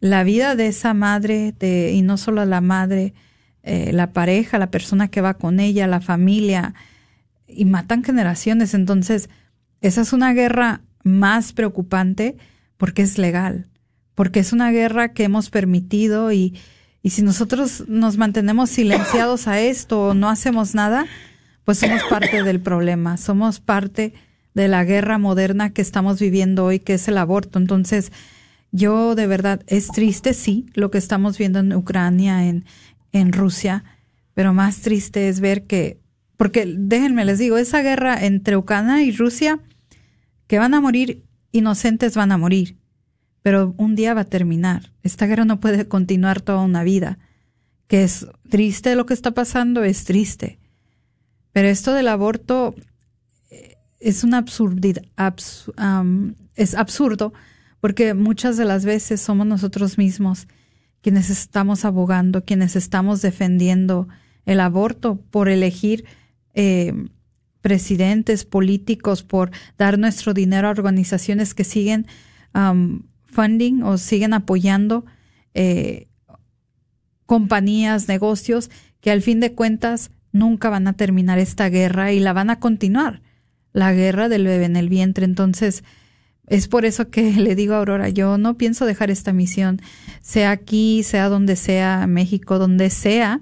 la vida de esa madre, de, y no solo la madre, eh, la pareja, la persona que va con ella, la familia, y matan generaciones. Entonces, esa es una guerra más preocupante porque es legal, porque es una guerra que hemos permitido y, y si nosotros nos mantenemos silenciados a esto o no hacemos nada, pues somos parte del problema, somos parte de la guerra moderna que estamos viviendo hoy, que es el aborto. Entonces, yo de verdad, es triste, sí, lo que estamos viendo en Ucrania, en, en Rusia, pero más triste es ver que, porque déjenme les digo, esa guerra entre Ucrania y Rusia, que van a morir, inocentes van a morir, pero un día va a terminar. Esta guerra no puede continuar toda una vida. Que es triste lo que está pasando, es triste. Pero esto del aborto eh, es una absurdidad, es absurdo, porque muchas de las veces somos nosotros mismos quienes estamos abogando, quienes estamos defendiendo el aborto por elegir eh, presidentes, políticos, por dar nuestro dinero a organizaciones que siguen um, funding o siguen apoyando eh, compañías, negocios que al fin de cuentas nunca van a terminar esta guerra y la van a continuar, la guerra del bebé en el vientre. Entonces, es por eso que le digo a Aurora, yo no pienso dejar esta misión, sea aquí, sea donde sea, México, donde sea,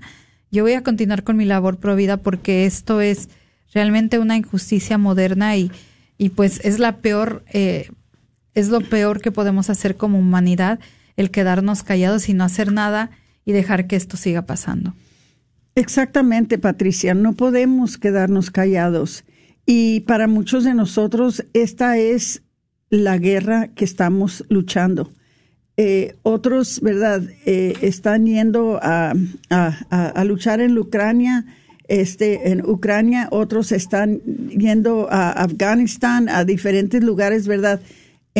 yo voy a continuar con mi labor pro vida porque esto es realmente una injusticia moderna y, y pues es la peor, eh, es lo peor que podemos hacer como humanidad, el quedarnos callados y no hacer nada y dejar que esto siga pasando. Exactamente, Patricia, no podemos quedarnos callados. Y para muchos de nosotros esta es la guerra que estamos luchando. Eh, otros, ¿verdad?, eh, están yendo a, a, luchar en Ucrania este, en Ucrania, otros están yendo a Afganistán, a diferentes lugares, ¿verdad?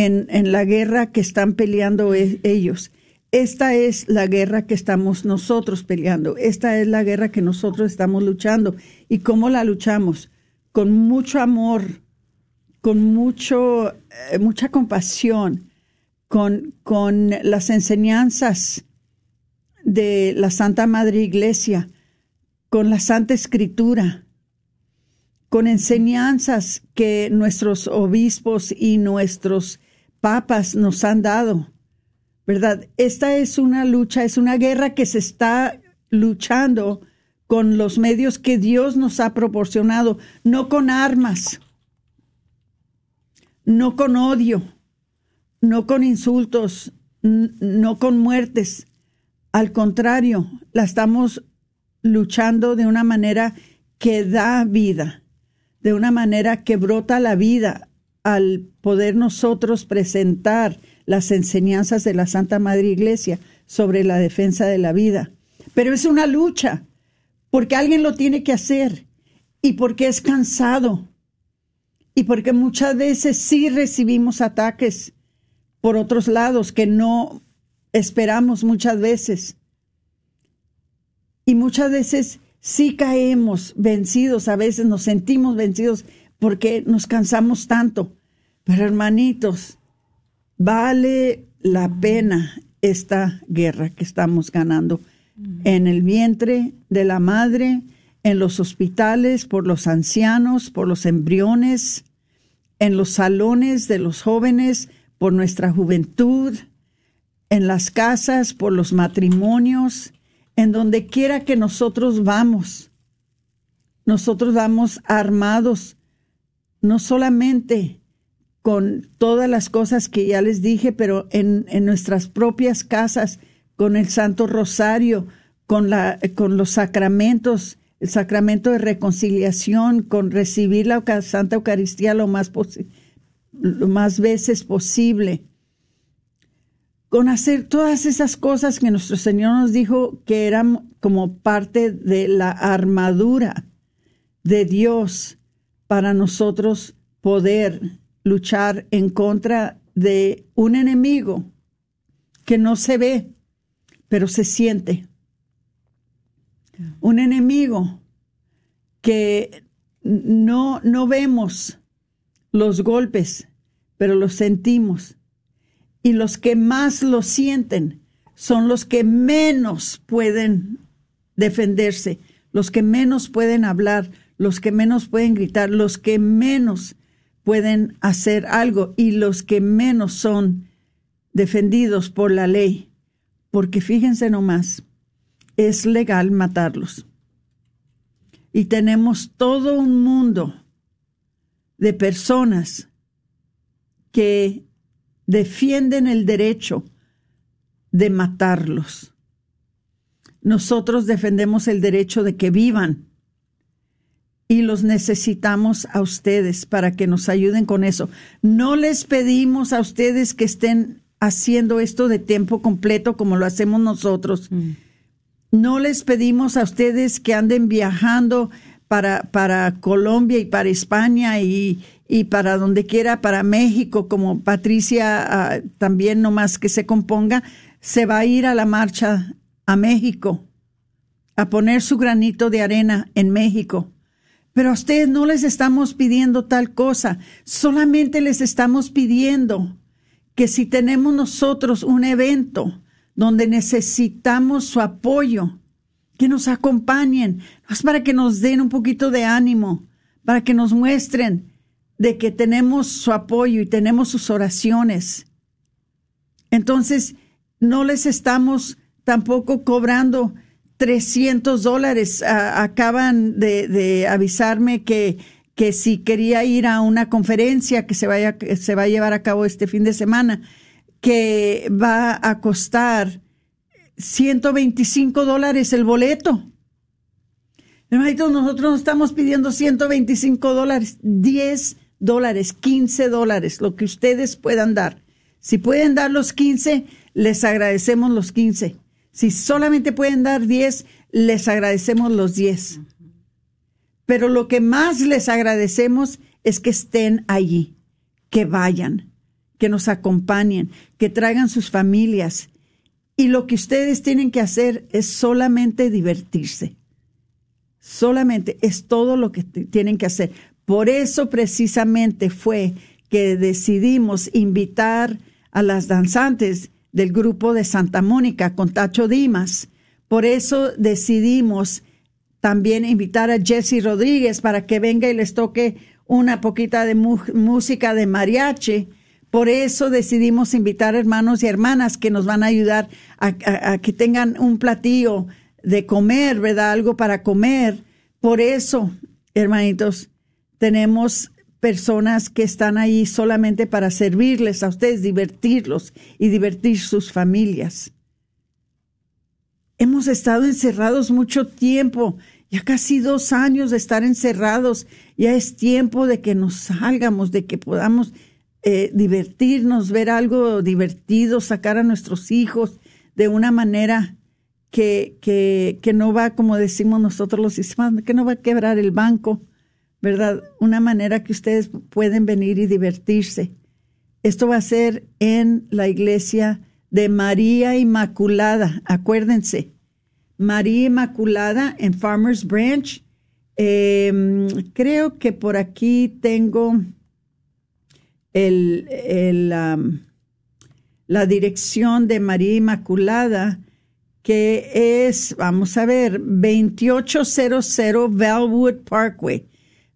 En, la guerra que están peleando e, ellos. Esta es la guerra que estamos nosotros peleando. Esta es la guerra que nosotros estamos luchando. ¿Y cómo la luchamos? Con mucho amor, con mucho, eh, mucha compasión, con, con las enseñanzas de la Santa Madre Iglesia, con la Santa Escritura, con enseñanzas que nuestros obispos y nuestros papas nos han dado, ¿verdad? Esta es una lucha, es una guerra que se está luchando con los medios que Dios nos ha proporcionado, no con armas, no con odio, no con insultos, no con muertes. Al contrario, la estamos luchando de una manera que da vida, de una manera que brota la vida al poder nosotros presentar las enseñanzas de la Santa Madre Iglesia sobre la defensa de la vida. Pero es una lucha, porque alguien lo tiene que hacer y porque es cansado y porque muchas veces sí recibimos ataques por otros lados que no esperamos muchas veces. Y muchas veces sí caemos vencidos, a veces nos sentimos vencidos porque nos cansamos tanto. Pero hermanitos, vale la pena esta guerra que estamos ganando. En el vientre de la madre, en los hospitales, por los ancianos, por los embriones, en los salones de los jóvenes, por nuestra juventud, en las casas, por los matrimonios, en donde quiera que nosotros vamos, nosotros vamos armados, no solamente con todas las cosas que ya les dije, pero en, nuestras propias casas, con el Santo Rosario, con, la, con los sacramentos, el sacramento de reconciliación, con recibir la Santa Eucaristía lo más, lo más veces posible, con hacer todas esas cosas que nuestro Señor nos dijo que eran como parte de la armadura de Dios para nosotros poder luchar en contra de un enemigo que no se ve, pero se siente. Un enemigo que no, no vemos los golpes, pero los sentimos. Y los que más lo sienten son los que menos pueden defenderse, los que menos pueden hablar, los que menos pueden gritar, los que menos pueden hacer algo y los que menos son defendidos por la ley. Porque fíjense nomás, es legal matarlos. Y tenemos todo un mundo de personas que defienden el derecho de matarlos. Nosotros defendemos el derecho de que vivan y los necesitamos a ustedes para que nos ayuden con eso. No les pedimos a ustedes que estén haciendo esto de tiempo completo como lo hacemos nosotros. Mm. No les pedimos a ustedes que anden viajando para, para Colombia y para España y, y para donde quiera, para México, como Patricia ah, también nomás que se componga, se va a ir a la marcha a México, a poner su granito de arena en México pero a ustedes no les estamos pidiendo tal cosa, solamente les estamos pidiendo que si tenemos nosotros un evento donde necesitamos su apoyo, que nos acompañen, es para que nos den un poquito de ánimo, para que nos muestren de que tenemos su apoyo y tenemos sus oraciones. Entonces, no les estamos tampoco cobrando 300 dólares. acaban de, avisarme que, que si quería ir a una conferencia que se, vaya, se va a llevar a cabo este fin de semana, que va a costar 125 dólares el boleto. Nosotros no estamos pidiendo 125 dólares, 10 dólares, 15 dólares, lo que ustedes puedan dar. Si pueden dar los 15, les agradecemos los 15 si solamente pueden dar 10, les agradecemos los 10. Pero lo que más les agradecemos es que estén allí, que vayan, que nos acompañen, que traigan sus familias. Y lo que ustedes tienen que hacer es solamente divertirse. Solamente es todo lo que tienen que hacer. Por eso precisamente fue que decidimos invitar a las danzantes del grupo de Santa Mónica con Tacho Dimas. Por eso decidimos también invitar a Jesse Rodríguez para que venga y les toque una poquita de música de mariachi. Por eso decidimos invitar hermanos y hermanas que nos van a ayudar a, a, que tengan un platillo de comer, ¿verdad? Algo para comer. Por eso, hermanitos, tenemos personas que están ahí solamente para servirles a ustedes, divertirlos y divertir sus familias. Hemos estado encerrados mucho tiempo, ya casi dos años de estar encerrados. Ya es tiempo de que nos salgamos, de que podamos eh, divertirnos, ver algo divertido, sacar a nuestros hijos de una manera que, que, que no va, como decimos nosotros los hispanos, que no va a quebrar el banco, ¿verdad? Una manera que ustedes pueden venir y divertirse. Esto va a ser en la iglesia de María Inmaculada, acuérdense. María Inmaculada en Farmers Branch. Em, creo que por aquí tengo el, la dirección de María Inmaculada, que es, vamos a ver, 2800 Valwood Parkway.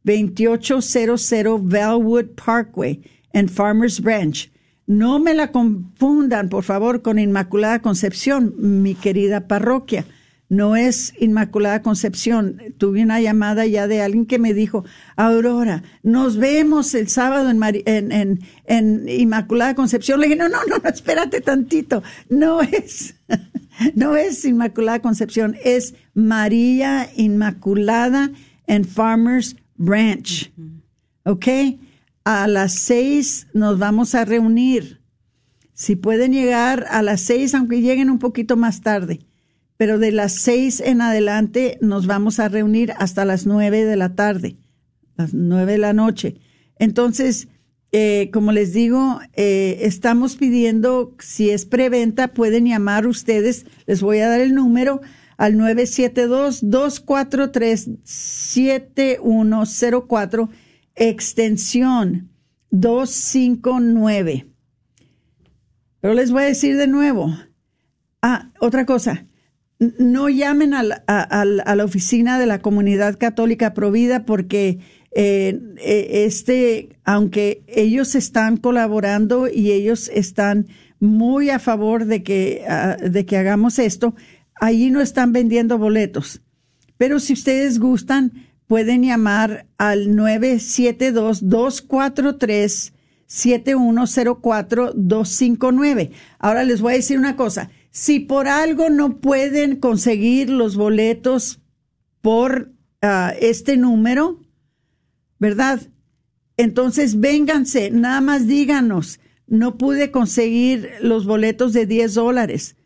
2800 Bellwood Parkway en Farmers Branch. No me la confundan, por favor, con Inmaculada Concepción, mi querida parroquia. No es Inmaculada Concepción. Tuve una llamada ya de alguien que me dijo, Aurora, nos vemos el sábado en, en, en, Inmaculada Concepción. Le dije, no, no, no, espérate tantito. No es, no es Inmaculada Concepción, es María Inmaculada en Farmers Branch. ¿Ok? A las seis nos vamos a reunir. Si pueden llegar a las seis, aunque lleguen un poquito más tarde, pero de las seis en adelante nos vamos a reunir hasta las nueve de la tarde, las nueve de la noche. Entonces, eh, como les digo, eh, estamos pidiendo, si es preventa, pueden llamar ustedes, les voy a dar el número al 972-243-7104, extensión 259. Pero les voy a decir de nuevo, ah, otra cosa, no llamen a la, a la oficina de la comunidad católica Provida porque eh, eh, este, aunque ellos están colaborando y ellos están muy a favor de que, ah, de que hagamos esto, allí no están vendiendo boletos. Pero si ustedes gustan, pueden llamar al 972-243-7104-259. Ahora les voy a decir una cosa. Si por algo no pueden conseguir los boletos por ah, este número, ¿verdad? Entonces, vénganse, nada más díganos, no pude conseguir los boletos de 10 dólares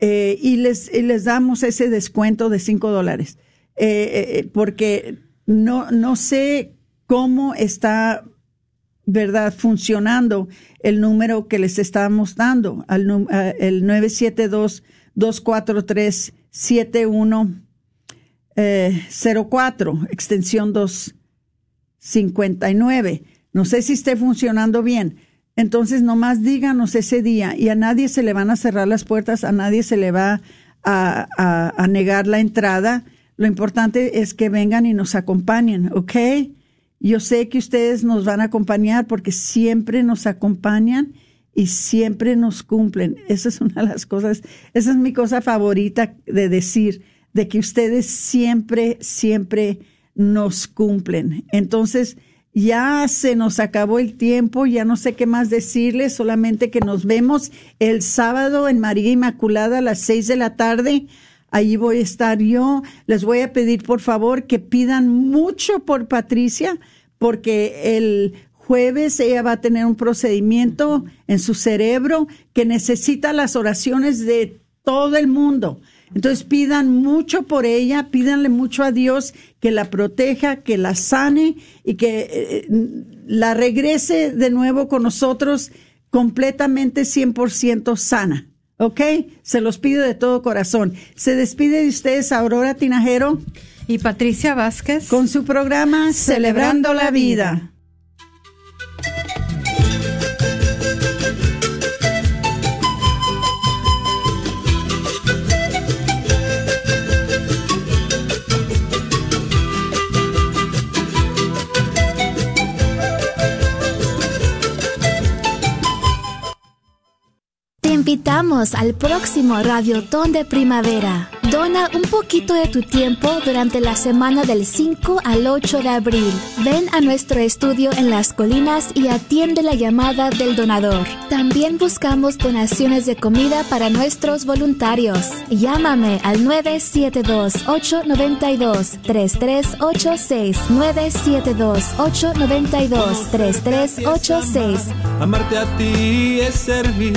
eh, y, les, les damos ese descuento de 5 dólares, eh, eh, porque no, no sé cómo está, ¿verdad?, funcionando el número que les estamos dando, al, el 972-243-7104, extensión 2. 59. No sé si esté funcionando bien. Entonces, nomás díganos ese día y a nadie se le van a cerrar las puertas, a nadie se le va a, a, negar la entrada. Lo importante es que vengan y nos acompañen, ¿ok? Yo sé que ustedes nos van a acompañar porque siempre nos acompañan y siempre nos cumplen. Esa es una de las cosas, esa es mi cosa favorita de decir, de que ustedes siempre, siempre nos cumplen. Entonces, ya se nos acabó el tiempo, ya no sé qué más decirles, solamente que nos vemos el sábado en María Inmaculada a las seis de la tarde. Allí voy a estar yo. Les voy a pedir, por favor, que pidan mucho por Patricia, porque el jueves ella va a tener un procedimiento en su cerebro que necesita las oraciones de todo el mundo. Entonces pidan mucho por ella, pídanle mucho a Dios que la proteja, que la sane y que eh, la regrese de nuevo con nosotros completamente 100% sana. ¿Ok? Se los pido de todo corazón. Se despide de ustedes Aurora Tinajero y Patricia Vázquez con su programa Celebrando, la vida. Invitamos al próximo Radiotón de Primavera. Dona un poquito de tu tiempo durante la semana del 5 al 8 de abril. Ven a nuestro estudio en las colinas y atiende la llamada del donador. También buscamos donaciones de comida para nuestros voluntarios. Llámame al 972-892-3386. 972-892-3386. Amarte a ti es servir.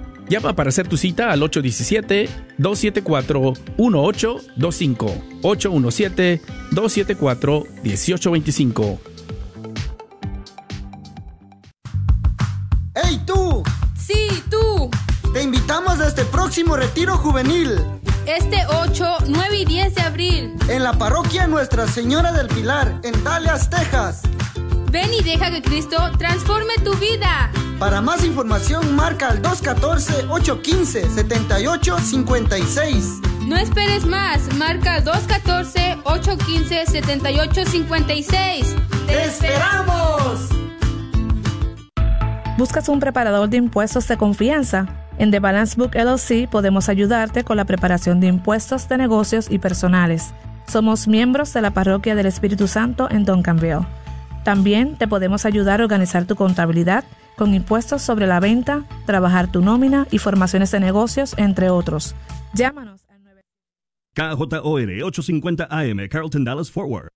Llama para hacer tu cita al 817-274-1825. 817-274-1825. ¡Hey tú! Sí, tú. Te invitamos a este próximo retiro juvenil. Este 8, 9 y 10 de abril. En la parroquia Nuestra Señora del Pilar, en Dallas, Texas. Ven y deja que Cristo transforme tu vida. Para más información marca al 214-815-7856. No esperes más, marca al 214-815-7856. ¡Te esperamos! ¿Buscas un preparador de impuestos de confianza? En The Balance Book LLC podemos ayudarte con la preparación de impuestos de negocios y personales. Somos miembros de la Parroquia del Espíritu Santo en Duncanville. También te podemos ayudar a organizar tu contabilidad con impuestos sobre la venta, trabajar tu nómina y formaciones de negocios, entre otros. Llámanos KJOR 850 AM, Carlton Dallas Forward.